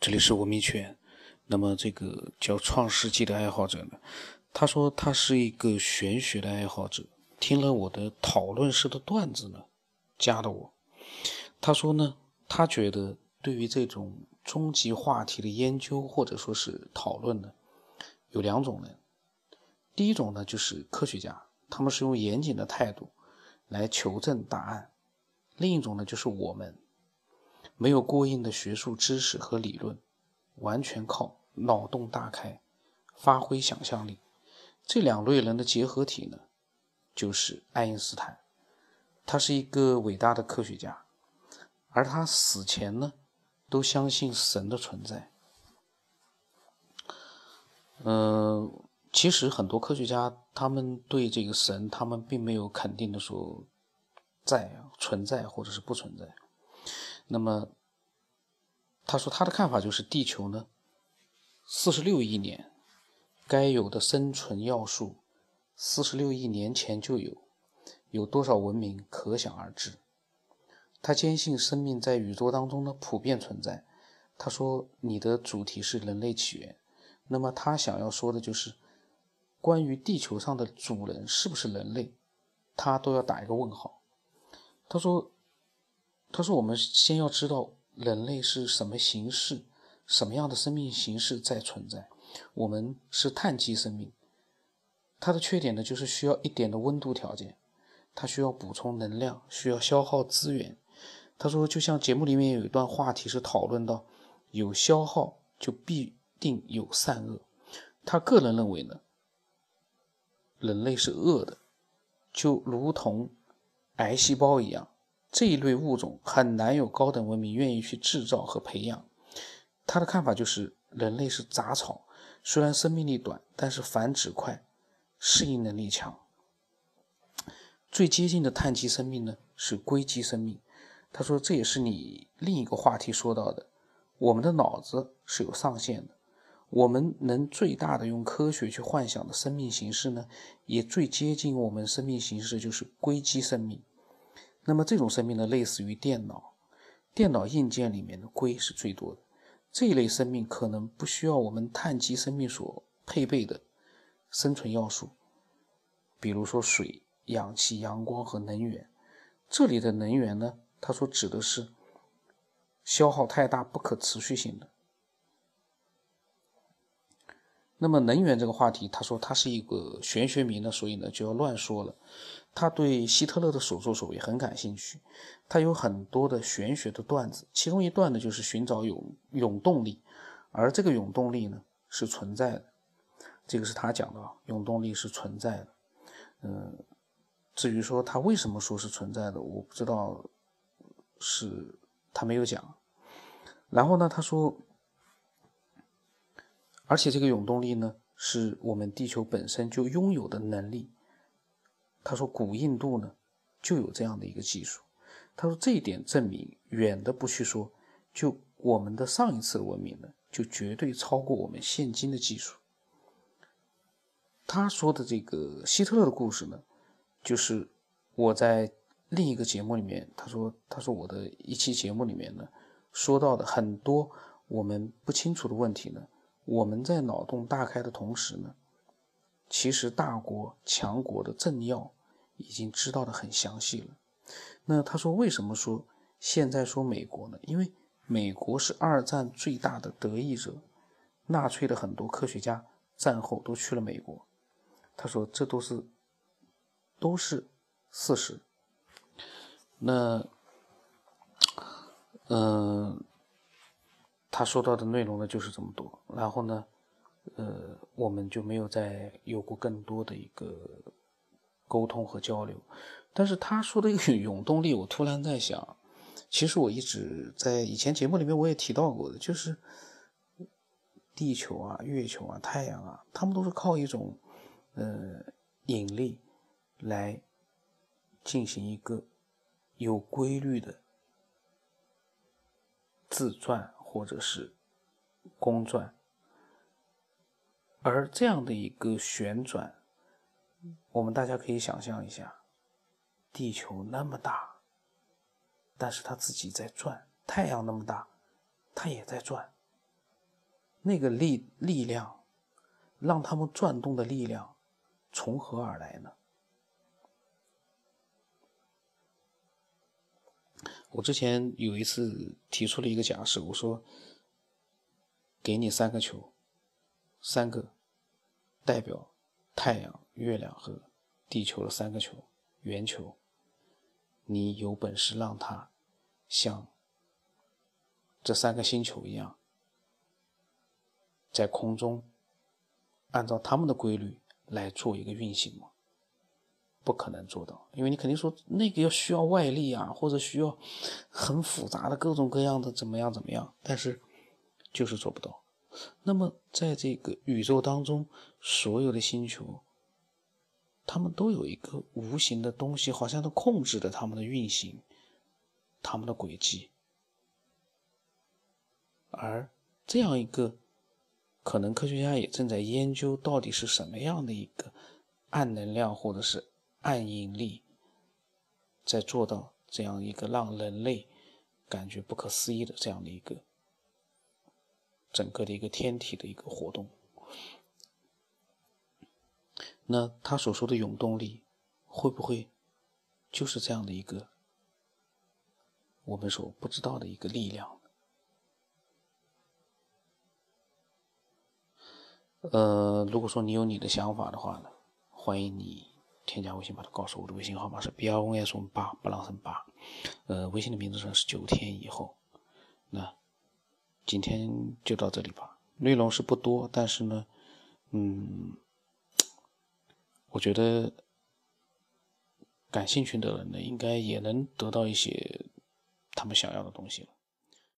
这里是文明圈。那么这个叫《创世纪》的爱好者呢，他说他是一个玄学的爱好者，听了我的讨论式的段子呢，加的我。他说呢，他觉得对于这种终极话题的研究或者说是讨论呢，有两种人。第一种呢，就是科学家，他们是用严谨的态度来求证答案；另一种呢，就是我们。没有过硬的学术知识和理论，完全靠脑洞大开，发挥想象力。这两类人的结合体呢，就是爱因斯坦。他是一个伟大的科学家，而他死前呢，都相信神的存在。嗯，其实很多科学家他们对这个神，他们并没有肯定的说在存在或者是不存在。那么，他说他的看法就是地球呢，四十六亿年该有的生存要素，四十六亿年前就有，有多少文明可想而知。他坚信生命在宇宙当中呢普遍存在。他说你的主题是人类起源，那么他想要说的就是关于地球上的主人是不是人类，他都要打一个问号。他说。他说：“我们先要知道人类是什么形式，什么样的生命形式在存在。我们是碳基生命，它的缺点呢，就是需要一点的温度条件，它需要补充能量，需要消耗资源。”他说：“就像节目里面有一段话题是讨论到，有消耗就必定有善恶。他个人认为呢，人类是恶的，就如同癌细胞一样。”这一类物种很难有高等文明愿意去制造和培养。他的看法就是，人类是杂草，虽然生命力短，但是繁殖快，适应能力强。最接近的碳基生命呢是硅基生命。他说，这也是你另一个话题说到的，我们的脑子是有上限的，我们能最大的用科学去幻想的生命形式呢，也最接近我们生命形式就是硅基生命。那么这种生命呢，类似于电脑，电脑硬件里面的硅是最多的。这一类生命可能不需要我们碳基生命所配备的生存要素，比如说水、氧气、阳光和能源。这里的能源呢，他说指的是消耗太大、不可持续性的。那么能源这个话题，他说他是一个玄学迷呢，所以呢就要乱说了。他对希特勒的所作所为很感兴趣，他有很多的玄学的段子，其中一段呢就是寻找永永动力，而这个永动力呢是存在的，这个是他讲的啊，永动力是存在的。嗯，至于说他为什么说是存在的，我不知道，是他没有讲。然后呢，他说，而且这个永动力呢是我们地球本身就拥有的能力。他说，古印度呢就有这样的一个技术。他说，这一点证明远的不去说，就我们的上一次文明呢，就绝对超过我们现今的技术。他说的这个希特勒的故事呢，就是我在另一个节目里面，他说，他说我的一期节目里面呢，说到的很多我们不清楚的问题呢，我们在脑洞大开的同时呢，其实大国强国的政要。已经知道的很详细了。那他说，为什么说现在说美国呢？因为美国是二战最大的得益者，纳粹的很多科学家战后都去了美国。他说，这都是都是事实。那，嗯，他说到的内容呢就是这么多。然后呢，呃，我们就没有再有过更多的一个。沟通和交流，但是他说的一个永动力，我突然在想，其实我一直在以前节目里面我也提到过的，就是地球啊、月球啊、太阳啊，他们都是靠一种呃引力来进行一个有规律的自转或者是公转，而这样的一个旋转。我们大家可以想象一下，地球那么大，但是它自己在转；太阳那么大，它也在转。那个力力量，让他们转动的力量从何而来呢？我之前有一次提出了一个假设，我说：“给你三个球，三个代表太阳、月亮和地球的三个球，圆球，你有本事让它像这三个星球一样，在空中按照他们的规律来做一个运行吗？”不可能做到，因为你肯定说那个要需要外力啊，或者需要很复杂的各种各样的怎么样怎么样，但是就是做不到。那么在这个宇宙当中，所有的星球，他们都有一个无形的东西，好像都控制着他们的运行，他们的轨迹。而这样一个，可能科学家也正在研究到底是什么样的一个暗能量，或者是。暗引力在做到这样一个让人类感觉不可思议的这样的一个整个的一个天体的一个活动，那他所说的永动力会不会就是这样的一个我们所不知道的一个力量？呃，如果说你有你的想法的话呢，欢迎你。添加微信，把它告诉我的微信号码是 B R O S 八布朗森八，呃，微信的名字是九天以后。那今天就到这里吧，内容是不多，但是呢，嗯，我觉得感兴趣的人呢，应该也能得到一些他们想要的东西了。